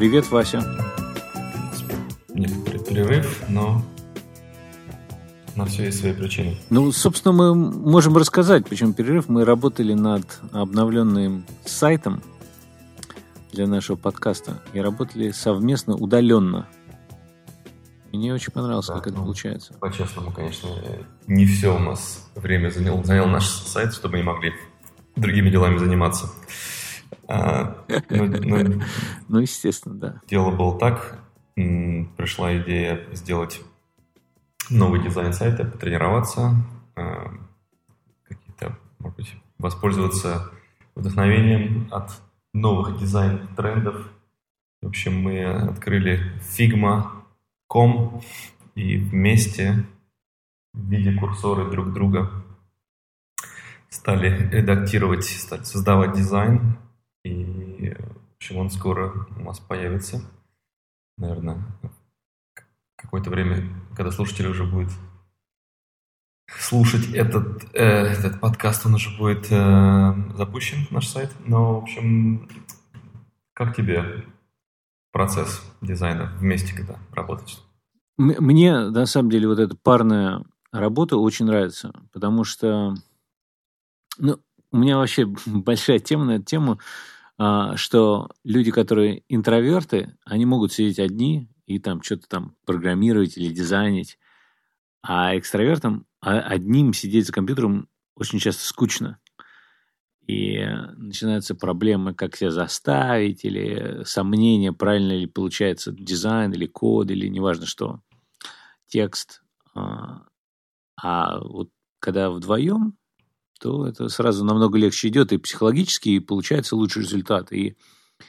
Привет, Вася. Перерыв, но на все есть свои причины. Ну, собственно, мы можем рассказать, почему перерыв. Мы работали над обновленным сайтом для нашего подкаста и работали совместно, удаленно. Мне очень понравилось, да, как ну, это получается. По-честному, конечно, не все у нас время занял, занял наш сайт, чтобы мы не могли другими делами заниматься. А, ну, ну, ну, естественно, да. Дело было так. Пришла идея сделать новый дизайн сайта, потренироваться, а, какие-то, может быть, воспользоваться вдохновением от новых дизайн-трендов. В общем, мы открыли Figma.com и вместе в виде курсоры друг друга стали редактировать, стали создавать дизайн. И, в общем, он скоро у нас появится. Наверное, какое-то время, когда слушатели уже будет слушать этот, э, этот подкаст, он уже будет э, запущен, наш сайт. Но, в общем, как тебе процесс дизайна вместе, когда работать? Мне, на самом деле, вот эта парная работа очень нравится, потому что ну, у меня вообще большая тема на эту тему, а, что люди, которые интроверты, они могут сидеть одни и там что-то там программировать или дизайнить, а экстравертам одним сидеть за компьютером очень часто скучно. И начинаются проблемы, как себя заставить, или сомнения, правильно ли получается дизайн, или код, или неважно что, текст. А, а вот когда вдвоем, то это сразу намного легче идет и психологически, и получается лучший результат. И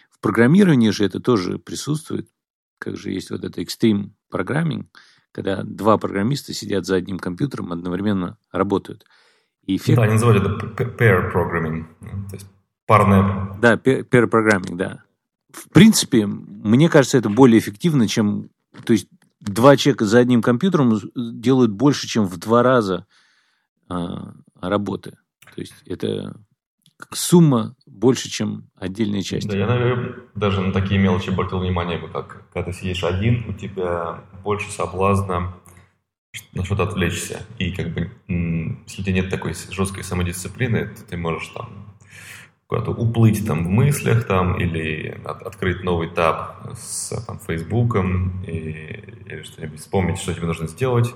в программировании же это тоже присутствует. Как же есть вот это экстрим программинг, когда два программиста сидят за одним компьютером, одновременно работают. И эффект... Да, они называют это pair programming, то есть парное... Да, pair programming, да. В принципе, мне кажется, это более эффективно, чем... То есть два человека за одним компьютером делают больше, чем в два раза а, работы. То есть это сумма больше, чем отдельные части. Да, я, наверное, даже на такие мелочи обратил внимание, как когда ты сидишь один, у тебя больше соблазна на что-то отвлечься. И как бы, если у тебя нет такой жесткой самодисциплины, то ты можешь там куда-то уплыть там в мыслях там или от, открыть новый таб с там, Фейсбуком и, или что-нибудь вспомнить, что тебе нужно сделать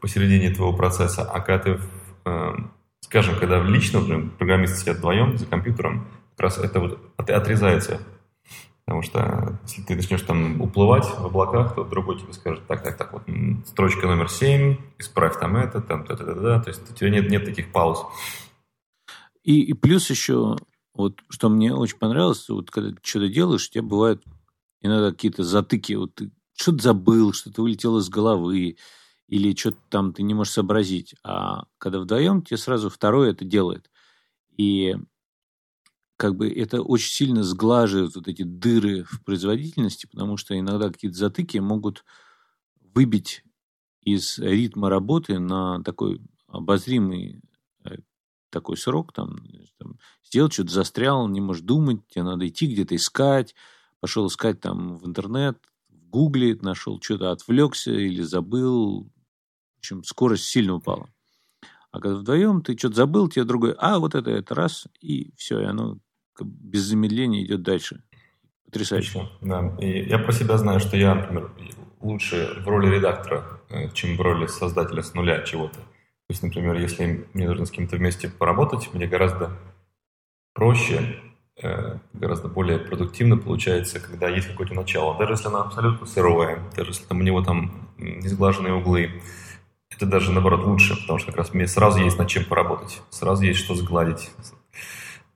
посередине твоего процесса. А когда ты э, скажем, когда в личном, например, программисты сидят вдвоем за компьютером, как раз это вот отрезается. Потому что если ты начнешь там уплывать в облаках, то другой тебе скажет, так, так, так, вот строчка номер 7, исправь там это, там, та, та, та, та. То есть у тебя нет, нет таких пауз. И, и плюс еще, вот что мне очень понравилось, вот когда ты что-то делаешь, у тебя бывают иногда какие-то затыки, вот ты что-то забыл, что-то вылетело из головы, или что-то там ты не можешь сообразить. А когда вдвоем, тебе сразу второй это делает. И как бы это очень сильно сглаживает вот эти дыры в производительности, потому что иногда какие-то затыки могут выбить из ритма работы на такой обозримый э, такой срок, там, там сделать что-то застрял, не можешь думать, тебе надо идти где-то искать, пошел искать там в интернет, в гугле, нашел что-то, отвлекся или забыл, общем, скорость сильно упала. А когда вдвоем ты что-то забыл, тебе другой, а вот это, это раз, и все, и оно без замедления идет дальше. Потрясающе. Да, и я про себя знаю, что я, например, лучше в роли редактора, э, чем в роли создателя с нуля чего-то. То есть, например, если мне нужно с кем-то вместе поработать, мне гораздо проще, э, гораздо более продуктивно получается, когда есть какое-то начало. Даже если оно абсолютно сырое, даже если там у него там несглаженные углы, это даже, наоборот, лучше, потому что как раз мне сразу есть над чем поработать, сразу есть что сгладить.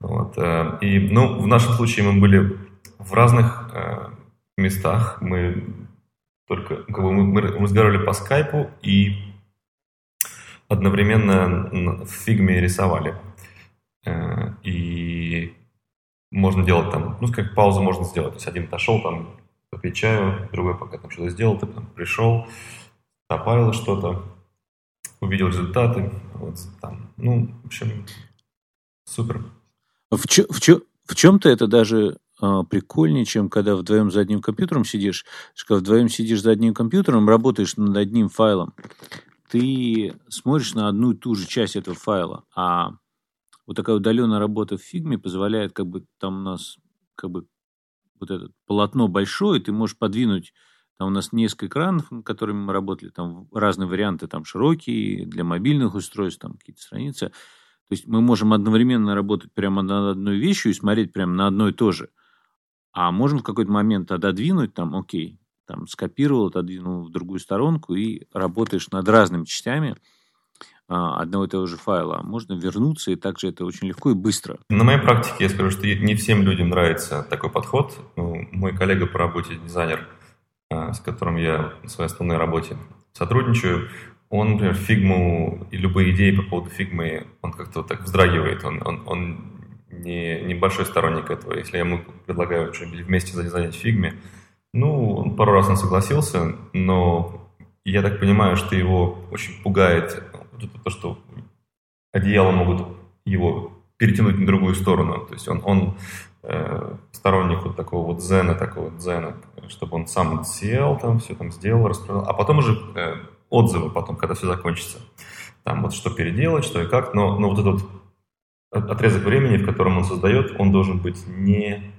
Вот. Э, и, ну, в нашем случае мы были в разных э, местах. Мы только как бы мы, мы разговаривали по скайпу и одновременно в фигме рисовали. Э, и можно делать там, ну, как паузу можно сделать. То есть один отошел, там, попить чаю, другой пока там что-то сделал, ты потом пришел, добавил что-то, увидел результаты. Вот, там, ну, в общем, супер. В, чё, в, чё, в чем-то это даже э, прикольнее, чем когда вдвоем за одним компьютером сидишь. Когда вдвоем сидишь за одним компьютером, работаешь над одним файлом, ты смотришь на одну и ту же часть этого файла, а вот такая удаленная работа в фигме позволяет, как бы там у нас как бы вот это полотно большое, ты можешь подвинуть там у нас несколько экранов, над которыми мы работали, там разные варианты, там широкие, для мобильных устройств, там какие-то страницы. То есть мы можем одновременно работать прямо над одной вещью и смотреть прямо на одно и то же. А можем в какой-то момент отодвинуть, там, окей, там скопировал, отодвинул в другую сторонку и работаешь над разными частями а, одного и того же файла. Можно вернуться, и также это очень легко и быстро. На моей практике я скажу, что не всем людям нравится такой подход. Ну, мой коллега по работе, дизайнер, а, с которым я в своей основной работе сотрудничаю, он, например, фигму и любые идеи по поводу фигмы, он как-то вот так вздрагивает, он, он, он не, не большой сторонник этого. Если я ему предлагаю что-нибудь вместе в фигме, ну, он пару раз он согласился, но я так понимаю, что его очень пугает то, что одеяло могут его перетянуть на другую сторону. То есть он, он э, сторонник вот такого вот зена, такого дзена, чтобы он сам сел, там все там сделал, расправил, а потом уже э, отзывы потом, когда все закончится. Там вот что переделать, что и как, но, но вот этот отрезок времени, в котором он создает, он должен быть не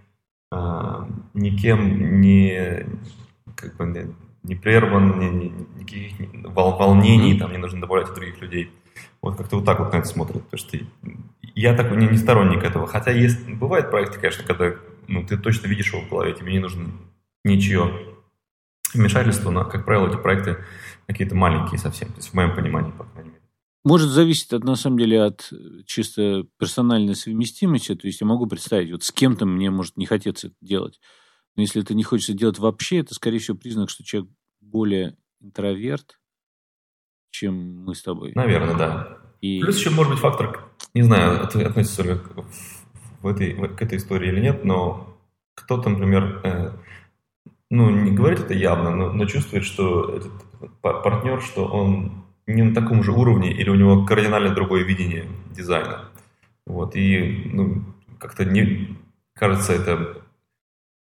э, никем не как бы не, не прерван, ни, ни, никаких волнений там не нужно добавлять от других людей. Вот как-то вот так вот на это смотрят. Потому что я такой не, не сторонник этого. Хотя есть, бывают проекты, конечно, когда ну, ты точно видишь его в голове, тебе не нужно ничего вмешательства, но, как правило, эти проекты какие-то маленькие совсем, то есть в моем понимании, по крайней мере. Может зависеть, от, на самом деле, от чисто персональной совместимости. То есть я могу представить, вот с кем-то мне может не хотеться это делать. Но если это не хочется делать вообще, это, скорее всего, признак, что человек более интроверт, чем мы с тобой. Наверное, да. И... Плюс еще может быть фактор, не знаю, относится ли в этой, к этой истории или нет, но кто-то, например, э, ну, не говорит это явно, но, но чувствует, что этот партнер, что он не на таком же уровне или у него кардинально другое видение дизайна. Вот, и ну, как-то не кажется это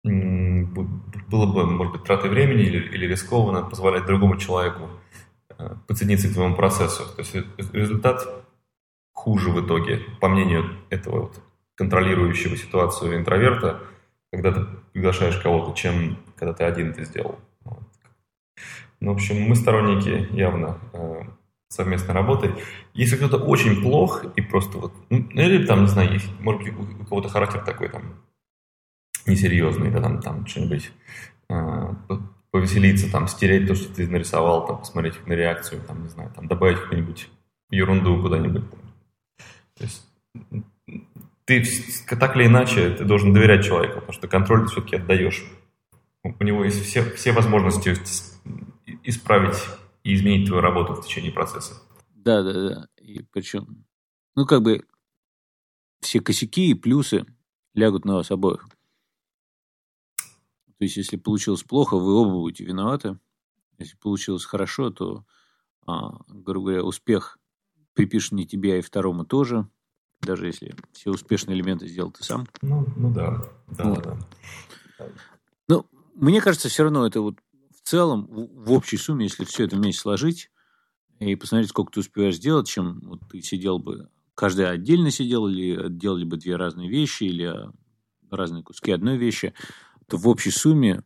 было бы, может быть, тратой времени или, или рискованно позволять другому человеку э, подсоединиться к твоему процессу. То есть результат хуже в итоге, по мнению этого вот контролирующего ситуацию интроверта, когда ты приглашаешь кого-то, чем когда ты один это сделал. Вот. Ну, в общем, мы сторонники явно э, совместной работы. Если кто-то очень плох и просто вот, ну, или там, не знаю, есть, может быть, у кого-то характер такой там несерьезный, да, там, там что-нибудь э, повеселиться, там, стереть то, что ты нарисовал, там, посмотреть на реакцию, там, не знаю, там, добавить какую-нибудь ерунду куда-нибудь. То есть ты так или иначе ты должен доверять человеку, потому что контроль все-таки отдаешь. У него есть все, все возможности исправить и изменить твою работу в течение процесса. Да, да, да. И причем, ну, как бы все косяки и плюсы лягут на вас обоих. То есть, если получилось плохо, вы оба будете виноваты. Если получилось хорошо, то, а, грубо говоря, успех припишет не тебе, а и второму тоже. Даже если все успешные элементы сделал ты сам. Ну, ну да. Да, вот. да. Ну, мне кажется, все равно это вот в целом, в, в общей сумме, если все это вместе сложить и посмотреть, сколько ты успеваешь сделать, чем вот ты сидел бы, каждый отдельно сидел, или делали бы две разные вещи, или разные куски одной вещи – то в общей сумме,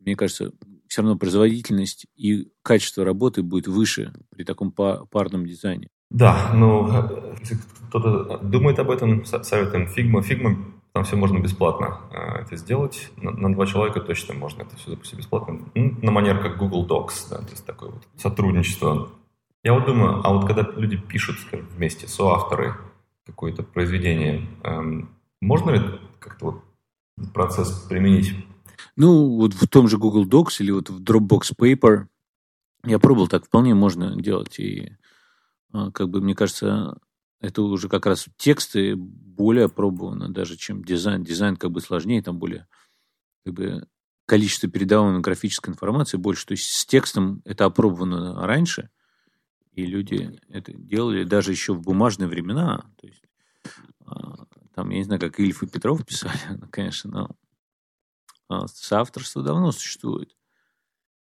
мне кажется, все равно производительность и качество работы будет выше при таком парном дизайне. Да, ну, кто-то думает об этом, советуем Figma. Figma, там все можно бесплатно э, это сделать. На, на два человека точно можно это все запустить бесплатно. Ну, на манер как Google Docs, да, то есть такое вот сотрудничество. Я вот думаю, а вот когда люди пишут, скажем, вместе, соавторы какое-то произведение, эм, можно ли как-то вот процесс применить? Ну, вот в том же Google Docs или вот в Dropbox Paper я пробовал, так вполне можно делать. И как бы, мне кажется, это уже как раз тексты более опробованы даже, чем дизайн. Дизайн как бы сложнее, там более как бы, количество передаваемой графической информации больше. То есть с текстом это опробовано раньше, и люди это делали даже еще в бумажные времена. То есть а, там, я не знаю, как Ильф и Петров писали, конечно, но а, соавторство давно существует.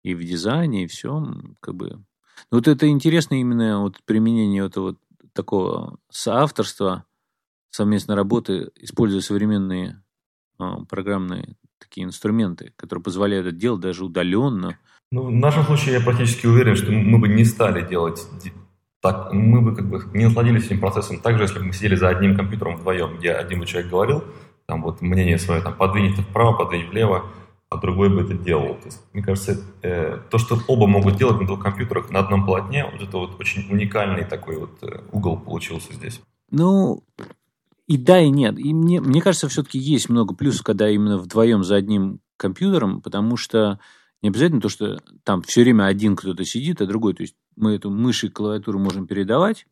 И в дизайне, и все, как бы. Вот это интересно именно вот применение этого такого соавторства, совместной работы, используя современные а, программные такие инструменты, которые позволяют это делать даже удаленно. Ну, в нашем случае я практически уверен, что мы бы не стали делать так, мы бы как бы не насладились этим процессом так же, если бы мы сидели за одним компьютером вдвоем, где один бы человек говорил, там вот мнение свое, там, подвинь это вправо, подвинь влево, а другой бы это делал. То есть, мне кажется, э, то, что оба могут делать на двух компьютерах на одном полотне, вот это вот очень уникальный такой вот э, угол получился здесь. Ну, и да, и нет. И мне, мне кажется, все-таки есть много плюсов, когда именно вдвоем за одним компьютером, потому что не обязательно то, что там все время один кто-то сидит, а другой. То есть мы эту мышь и клавиатуру можем передавать,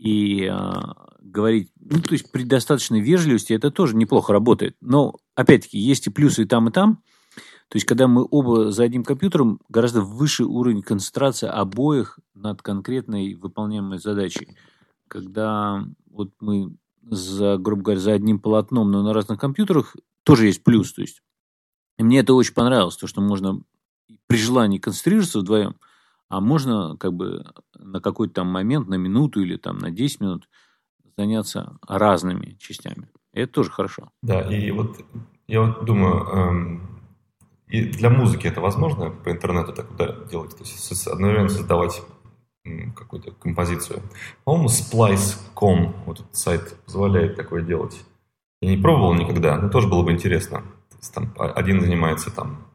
и а, говорить, ну, то есть при достаточной вежливости это тоже неплохо работает. Но, опять-таки, есть и плюсы и там, и там. То есть, когда мы оба за одним компьютером, гораздо выше уровень концентрации обоих над конкретной выполняемой задачей. Когда вот мы, за, грубо говоря, за одним полотном, но на разных компьютерах, тоже есть плюс. То есть, и мне это очень понравилось, то, что можно при желании концентрироваться вдвоем – а можно как бы на какой-то там момент, на минуту или там на 10 минут заняться разными частями. Это тоже хорошо. Да, и вот я вот думаю, эм, и для музыки это возможно по интернету так делать? То есть одновременно создавать какую-то композицию. По-моему, Splice.com, вот этот сайт, позволяет такое делать. Я не пробовал никогда, но тоже было бы интересно. То есть, там один занимается там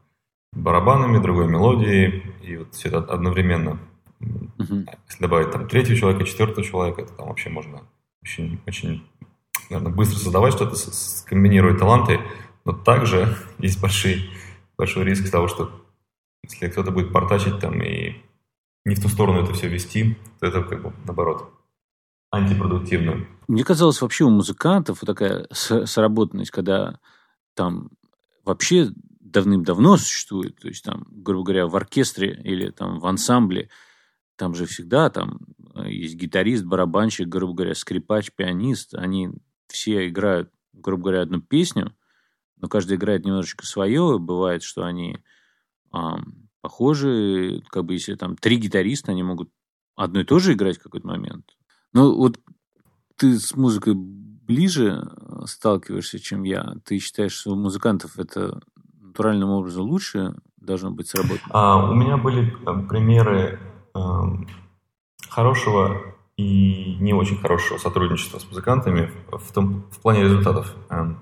барабанами, другой мелодией, и вот все это одновременно. Uh-huh. Если добавить там третьего человека, четвертого человека, то там вообще можно очень, очень наверное, быстро создавать что-то, скомбинируя таланты, но также есть большой, большой риск того, что если кто-то будет портачить там и не в ту сторону это все вести, то это как бы наоборот антипродуктивно. Мне казалось, вообще у музыкантов вот такая сработанность, когда там вообще давным-давно существует, то есть там, грубо говоря, в оркестре или там в ансамбле, там же всегда там э, есть гитарист, барабанщик, грубо говоря, скрипач, пианист, они все играют, грубо говоря, одну песню, но каждый играет немножечко свое, бывает, что они а, похожи, как бы если там три гитариста, они могут одно и то же играть в какой-то момент. Ну вот ты с музыкой ближе э, сталкиваешься, чем я. Ты считаешь, что у музыкантов это натуральным образом лучше должно быть сработано? А, у меня были э, примеры э, хорошего и не очень хорошего сотрудничества с музыкантами в, том, в плане результатов. Эм,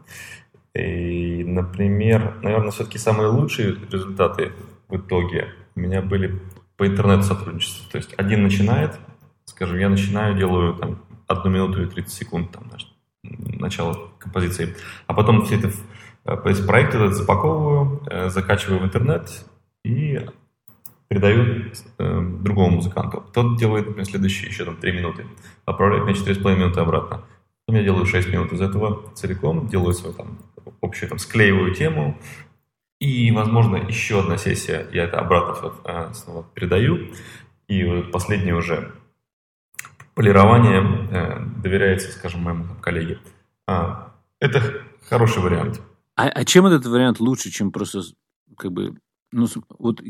и, например, наверное, все-таки самые лучшие результаты в итоге у меня были по интернету сотрудничеству. То есть один начинает, скажем, я начинаю, делаю там одну минуту и 30 секунд там, начало композиции, а потом все это то есть проект этот запаковываю, э, закачиваю в интернет и передаю э, другому музыканту. Тот делает, например, следующие еще там 3 минуты, отправляет мне 4,5 минуты обратно. Потом я делаю 6 минут из этого целиком, делаю свою там общую, там, склеиваю тему, и, возможно, еще одна сессия, я это обратно снова передаю, и вот последнее уже полирование доверяется, скажем, моему коллеге. А, это хороший вариант. А, а чем этот вариант лучше, чем просто как бы, ну, вот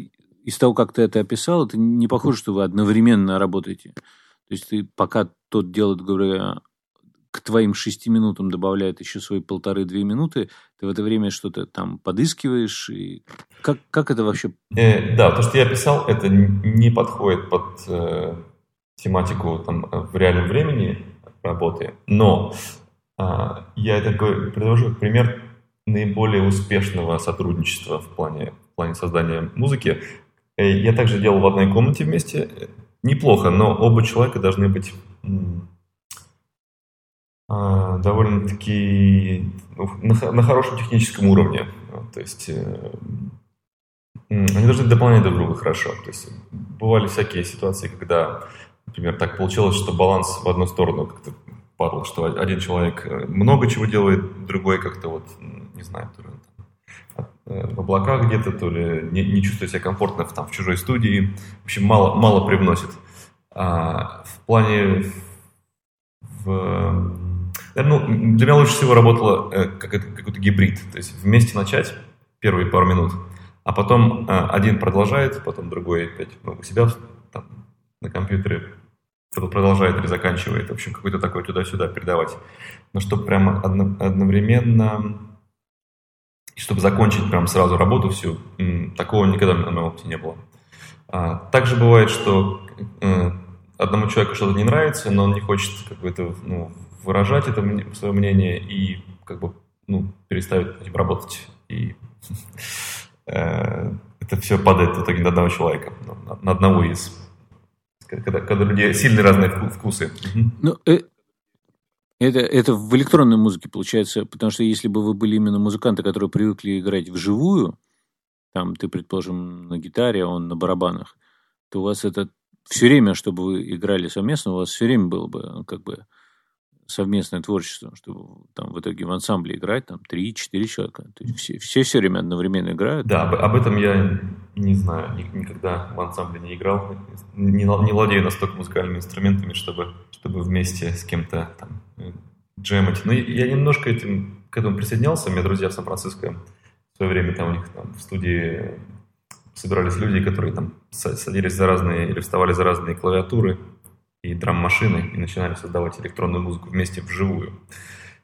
из того, как ты это описал, это не похоже, что вы одновременно работаете. То есть ты пока тот делает, говоря, к твоим шести минутам добавляет еще свои полторы-две минуты, ты в это время что-то там подыскиваешь. И как, как это вообще? Э, да, то, что я описал, это не подходит под э, тематику там, в реальном времени работы. Но э, я это говорю, пример наиболее успешного сотрудничества в плане, в плане создания музыки. Э, я также делал в одной комнате вместе. Неплохо, но оба человека должны быть а, довольно-таки ну, на, на хорошем техническом уровне. То есть э, они должны дополнять друг друга хорошо. То есть бывали всякие ситуации, когда, например, так получилось, что баланс в одну сторону как-то падал, что один человек э, много чего делает, другой как-то вот не знаю, то ли э, в облаках где-то, то ли не, не чувствует себя комфортно в, там, в чужой студии. В общем, мало, мало привносит. А, в плане... В, ну, для меня лучше всего работало э, как это, какой-то гибрид. То есть вместе начать первые пару минут. А потом э, один продолжает, потом другой опять ну, у себя там, на компьютере продолжает или заканчивает. В общем, какой-то такой туда-сюда передавать. Но чтобы прямо одновременно, и чтобы закончить прям сразу работу всю, такого никогда на моем опыте не было. А, также бывает, что э, одному человеку что-то не нравится, но он не хочет какое-то ну, выражать это свое мнение и как бы ну, переставить этим работать. И э, это все падает в итоге на одного человека, на одного из. Когда, когда люди сильно разные вкусы. Ну, э, это, это в электронной музыке получается, потому что если бы вы были именно музыканты, которые привыкли играть вживую, там ты, предположим, на гитаре, а он на барабанах, то у вас это все время, чтобы вы играли совместно, у вас все время было бы как бы совместное творчество, чтобы там в итоге в ансамбле играть там 3-4 человека. То есть все, все все время одновременно играют. Да, об, этом я не знаю, никогда в ансамбле не играл, не, не владею настолько музыкальными инструментами, чтобы, чтобы вместе с кем-то там джемать. Но я немножко этим, к этому присоединялся, у меня друзья в Сан-Франциско в свое время там у них там, в студии собирались люди, которые там садились за разные или вставали за разные клавиатуры, и драм-машины и начинали создавать электронную музыку вместе вживую.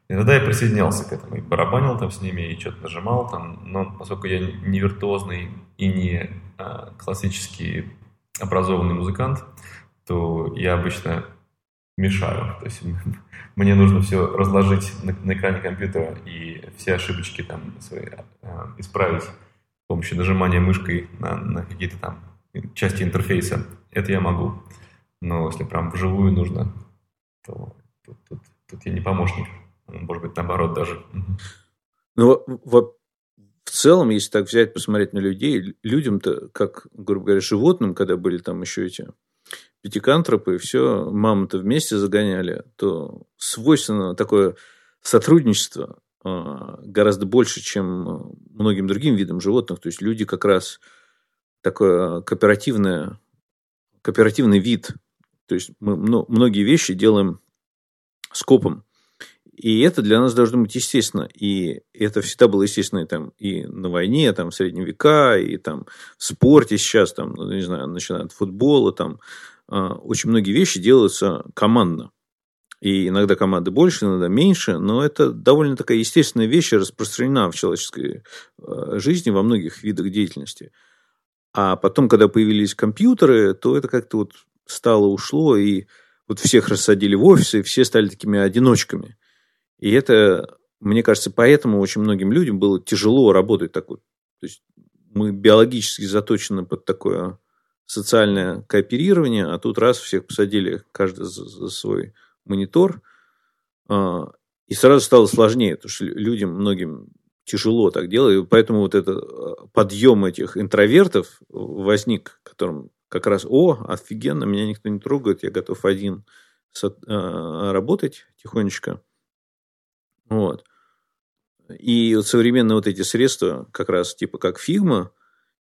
И тогда я присоединялся к этому и барабанил там с ними, и что-то нажимал там, но поскольку я не виртуозный и не а, классический образованный музыкант, то я обычно мешаю. То есть мне нужно все разложить на, на экране компьютера и все ошибочки там свои а, исправить с помощью нажимания мышкой на, на какие-то там части интерфейса. Это я могу. Но если прям вживую нужно, то тут, тут, тут я не помощник. Может быть, наоборот даже. Ну, в, в целом, если так взять, посмотреть на людей, людям-то, как, грубо говоря, животным, когда были там еще эти пятикантропы, все, мамы-то вместе загоняли, то свойственно такое сотрудничество а, гораздо больше, чем многим другим видам животных. То есть люди как раз такое кооперативное, кооперативный вид то есть мы многие вещи делаем скопом. И это для нас должно быть естественно. И это всегда было естественно и, там, и на войне, там, в средние века, и там, в спорте сейчас, там, ну, не знаю, начиная от футбола. Там, а, очень многие вещи делаются командно. И иногда команды больше, иногда меньше, но это довольно такая естественная вещь, распространена в человеческой а, жизни во многих видах деятельности. А потом, когда появились компьютеры, то это как-то вот стало, ушло, и вот всех рассадили в офисы, и все стали такими одиночками. И это, мне кажется, поэтому очень многим людям было тяжело работать так вот. То есть мы биологически заточены под такое социальное кооперирование, а тут раз всех посадили каждый за, за свой монитор, а, и сразу стало сложнее, потому что людям, многим тяжело так делать, поэтому вот этот а, подъем этих интровертов возник, которым как раз, о, офигенно, меня никто не трогает, я готов один а, работать тихонечко. Вот. И вот современные вот эти средства, как раз типа как Figma,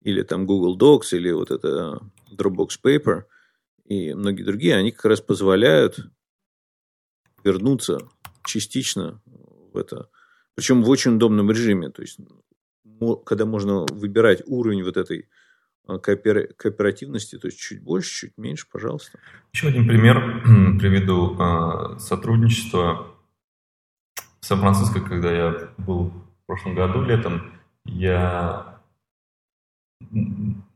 или там Google Docs, или вот это Dropbox Paper, и многие другие, они как раз позволяют вернуться частично в это. Причем в очень удобном режиме. То есть, когда можно выбирать уровень вот этой. Кооперативности, то есть чуть больше, чуть меньше, пожалуйста. Еще один пример приведу. А, сотрудничество в Сан-Франциско, когда я был в прошлом году летом, я...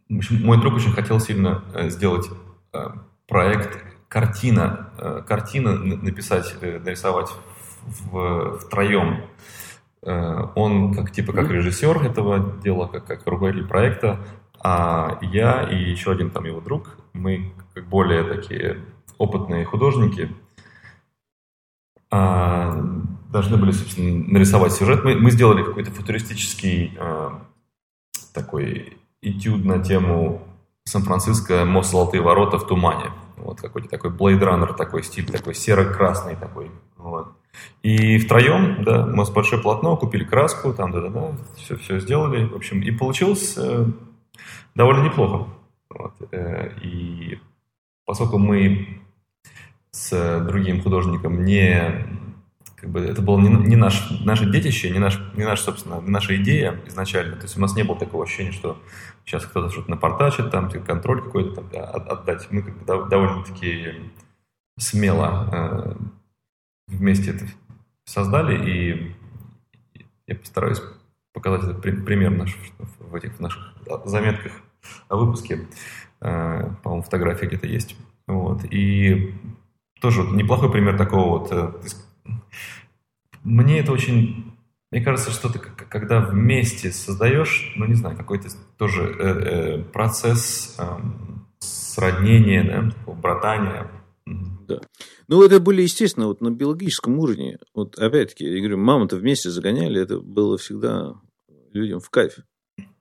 Мой друг очень хотел сильно э, сделать э, проект картина, э, картина написать, нарисовать в, втроем. Он как типа как режиссер этого дела, как, как руководитель проекта, а я и еще один там его друг, мы как более такие опытные художники, а, должны были, собственно, нарисовать сюжет. Мы, мы сделали какой-то футуристический а, такой этюд на тему Сан-Франциско, мост Золотые ворота в тумане. Вот какой-то такой Blade Runner, такой стиль, такой серо-красный такой. Вот. И втроем, да, мы с большое полотно, купили краску, там, да-да-да, все, все сделали, в общем, и получилось э, довольно неплохо. Вот. Э, и поскольку мы с другим художником не, как бы это было не, не наш, наше детище, не, наш, не наша, собственно, наша идея изначально. То есть у нас не было такого ощущения, что сейчас кто-то что-то напортачит, там, типа, контроль какой-то там, отдать. Мы как бы довольно-таки смело э, вместе это создали, и я постараюсь показать этот пример наш, в этих наших заметках о выпуске. Э, по-моему, фотография где-то есть. Вот. И тоже вот неплохой пример такого вот. Э, мне это очень... Мне кажется, что ты когда вместе создаешь, ну не знаю, какой-то тоже э, процесс э, сроднения, да, братания. Да. Ну, это были, естественно, вот на биологическом уровне. Вот опять-таки, я говорю, маму-то вместе загоняли, это было всегда людям в кайф.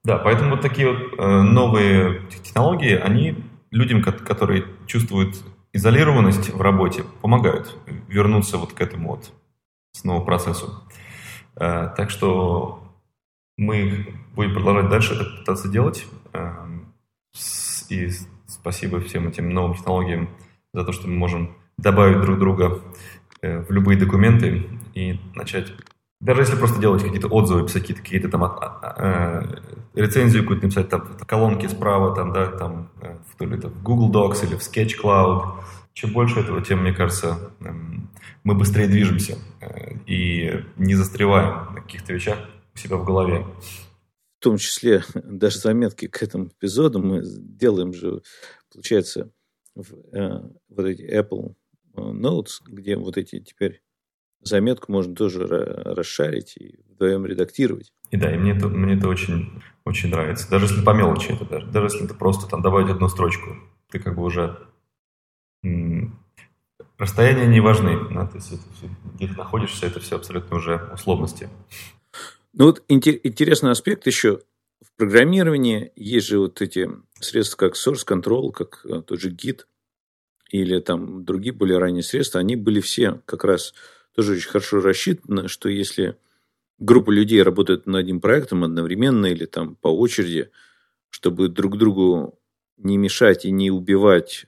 Да, поэтому вот такие вот э, новые технологии, они людям, которые чувствуют изолированность в работе, помогают вернуться вот к этому вот снова процессу. Э, так что мы будем продолжать дальше это пытаться делать. Э, и спасибо всем этим новым технологиям за то, что мы можем добавить друг друга э, в любые документы и начать даже если просто делать какие-то отзывы, писать какие-то, какие там а, а, э, рецензию какую-то написать, там колонки справа, там, да, там, э, в, то ли это в Google Docs или в Sketch Cloud. Чем больше этого, тем, мне кажется, э, мы быстрее движемся э, и не застреваем на каких-то вещах у себя в голове. В том числе даже заметки к этому эпизоду мы делаем же, получается, в, э, вот эти Apple Notes, где вот эти теперь заметку можно тоже расшарить и вдвоем редактировать. И да, и мне это, мне это очень, очень нравится. Даже если по мелочи это даже, даже если это просто там добавить одну строчку, ты как бы уже расстояния не важны. Да? То есть это все, где ты находишься, это все абсолютно уже условности. Ну вот интересный аспект еще в программировании есть же вот эти средства, как source control, как э, тот же Git или там другие более ранние средства, они были все как раз тоже очень хорошо рассчитано, что если группа людей работает над одним проектом одновременно или там по очереди, чтобы друг другу не мешать и не убивать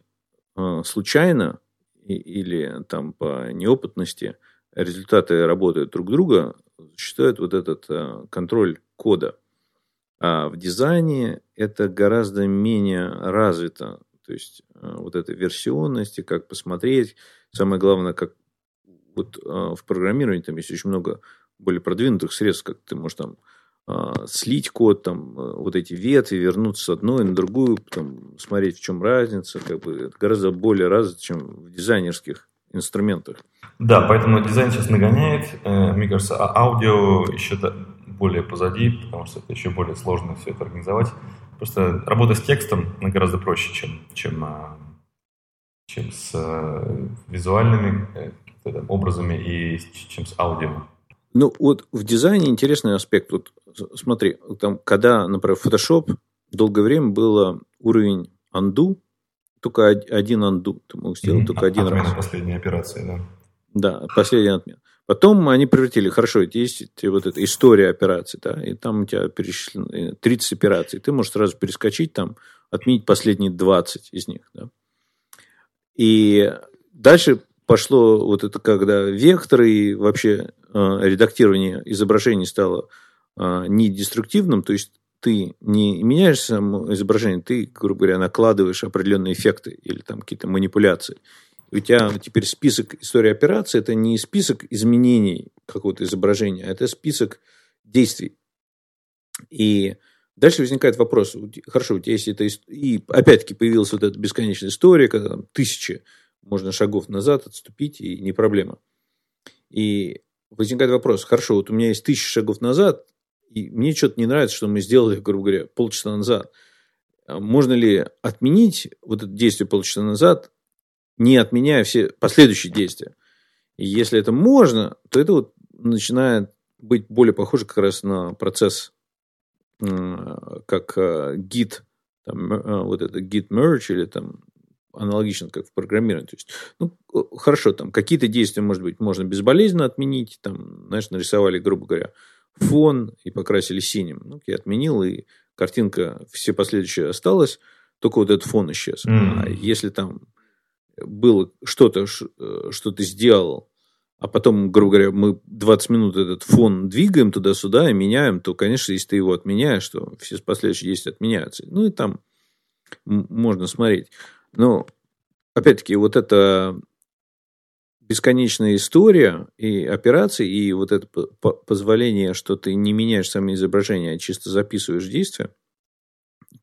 э, случайно и, или там по неопытности, результаты работы друг друга, считают вот этот э, контроль кода. А в дизайне это гораздо менее развито. То есть э, вот эта версионность, и как посмотреть. Самое главное, как вот а, в программировании там есть очень много более продвинутых средств, как ты можешь там а, слить код, там, а, вот эти ветви, вернуться с одной на другую, там, смотреть, в чем разница, как бы это гораздо более развито, чем в дизайнерских инструментах. Да, поэтому дизайн сейчас нагоняет. Э, мне кажется, а аудио еще более позади, потому что это еще более сложно все это организовать. Просто работа с текстом гораздо проще, чем, чем, чем с э, визуальными э, образами и чем с аудио. Ну, вот в дизайне интересный аспект. Вот смотри, там, когда, например, Photoshop долгое время было уровень undo, только один undo. Ты мог сделать mm-hmm. только один Отмена раз. последней операции, да. Да, последний отмен. Потом они превратили, хорошо, есть вот эта история операций, да, и там у тебя перечислено 30 операций. Ты можешь сразу перескочить там, отменить последние 20 из них, да. И дальше пошло вот это, когда векторы и вообще э, редактирование изображений стало э, не деструктивным, то есть ты не меняешь само изображение, ты, грубо говоря, накладываешь определенные эффекты или там какие-то манипуляции. У тебя теперь список истории операции – это не список изменений какого-то изображения, а это список действий. И дальше возникает вопрос, хорошо, у тебя есть это... И опять-таки появилась вот эта бесконечная история, когда там тысячи можно шагов назад отступить, и не проблема. И возникает вопрос, хорошо, вот у меня есть тысяча шагов назад, и мне что-то не нравится, что мы сделали, грубо говоря, полчаса назад. А можно ли отменить вот это действие полчаса назад, не отменяя все последующие действия? И если это можно, то это вот начинает быть более похоже как раз на процесс, как гид, там, э, вот это git merge или там аналогично, как в программировании. То есть, ну, хорошо, там какие-то действия, может быть, можно безболезненно отменить. Там, знаешь, нарисовали, грубо говоря, фон и покрасили синим. Ну, я отменил, и картинка все последующие осталась, только вот этот фон исчез. Mm. А если там было что-то, что ты сделал, а потом, грубо говоря, мы 20 минут этот фон двигаем туда-сюда и меняем, то, конечно, если ты его отменяешь, то все последующие действия отменяются. Ну, и там можно смотреть. Но, опять-таки, вот это бесконечная история и операции, и вот это позволение, что ты не меняешь сами изображения, а чисто записываешь действия,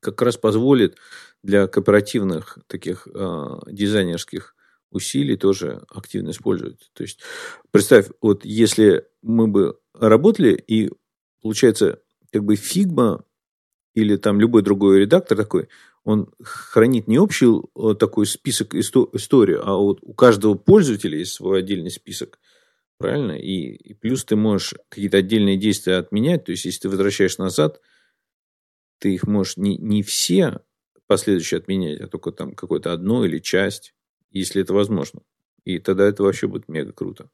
как раз позволит для кооперативных таких э, дизайнерских усилий тоже активно использовать. То есть, представь, вот если мы бы работали, и получается, как бы Figma или там любой другой редактор такой, он хранит не общий э, такой список истории, а вот у каждого пользователя есть свой отдельный список. Правильно? И, и плюс ты можешь какие-то отдельные действия отменять. То есть, если ты возвращаешь назад, ты их можешь не, не все последующие отменять, а только там какое-то одно или часть, если это возможно. И тогда это вообще будет мега круто.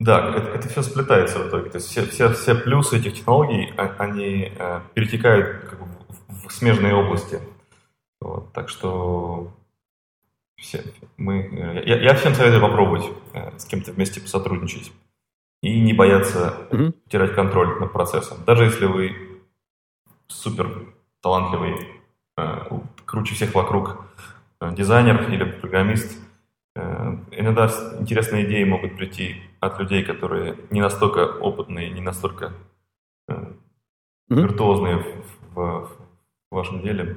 Да, это, это все сплетается в итоге. То есть все, все, все плюсы этих технологий, а, они э, перетекают как бы в, в смежные области. Вот, так что все, мы, э, я, я всем советую попробовать э, с кем-то вместе посотрудничать и не бояться mm-hmm. терять контроль над процессом. Даже если вы супер талантливый, э, круче всех вокруг дизайнер или программист, иногда интересные идеи могут прийти от людей, которые не настолько опытные, не настолько mm-hmm. виртуозные в, в, в вашем деле.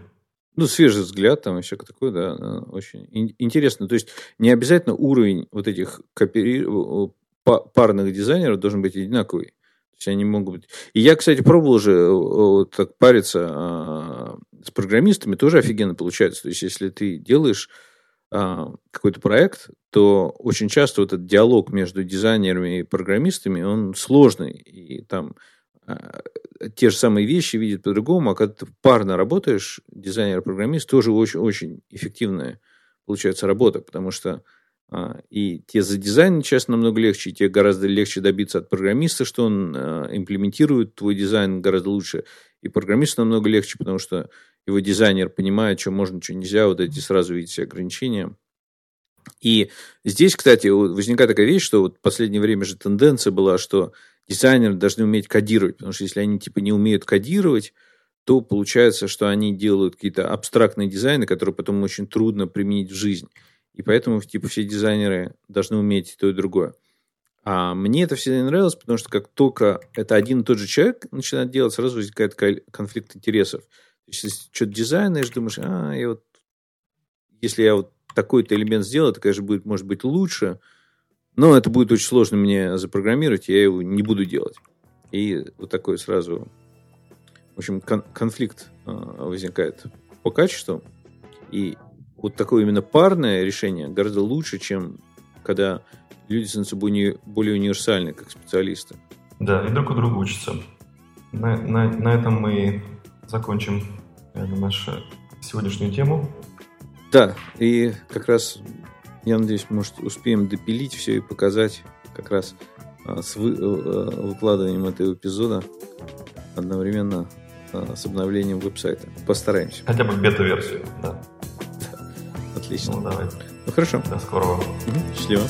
Ну, свежий взгляд там еще такой, да, очень интересно. То есть не обязательно уровень вот этих копири... парных дизайнеров должен быть одинаковый. То есть они могут быть... И я, кстати, пробовал уже вот так париться а, с программистами, тоже офигенно получается. То есть если ты делаешь а, какой-то проект, то очень часто вот этот диалог между дизайнерами и программистами, он сложный. И там а, те же самые вещи видят по-другому, а когда ты парно работаешь, дизайнер-программист, тоже очень, очень эффективная получается работа, потому что и те за дизайн сейчас намного легче, тебе гораздо легче добиться от программиста, что он а, имплементирует твой дизайн гораздо лучше, и программисту намного легче, потому что его дизайнер понимает, что можно, что нельзя, вот эти сразу видите ограничения. И здесь, кстати, возникает такая вещь, что вот в последнее время же тенденция была, что дизайнеры должны уметь кодировать, потому что если они типа не умеют кодировать, то получается, что они делают какие-то абстрактные дизайны, которые потом очень трудно применить в жизнь. И поэтому типа все дизайнеры должны уметь то и другое. А мне это всегда нравилось, потому что как только это один и тот же человек начинает делать, сразу возникает конфликт интересов. То есть, если что-то дизайнеришь, думаешь, а, я вот, если я вот такой-то элемент сделаю, то, конечно, будет, может быть, лучше, но это будет очень сложно мне запрограммировать, я его не буду делать. И вот такой сразу, в общем, кон- конфликт э, возникает по качеству. И вот такое именно парное решение гораздо лучше, чем когда люди становятся более, универсальны, как специалисты. Да, и друг у друга учатся. На, на, на этом мы закончим наверное, нашу сегодняшнюю тему. Да, и как раз я надеюсь, может, успеем допилить все и показать как раз а, с вы, э, выкладыванием этого эпизода одновременно с обновлением веб-сайта. Постараемся. Хотя бы бета-версию, да. Отлично. Ну, давай. Ну, хорошо. До скорого. Угу. Счастливо.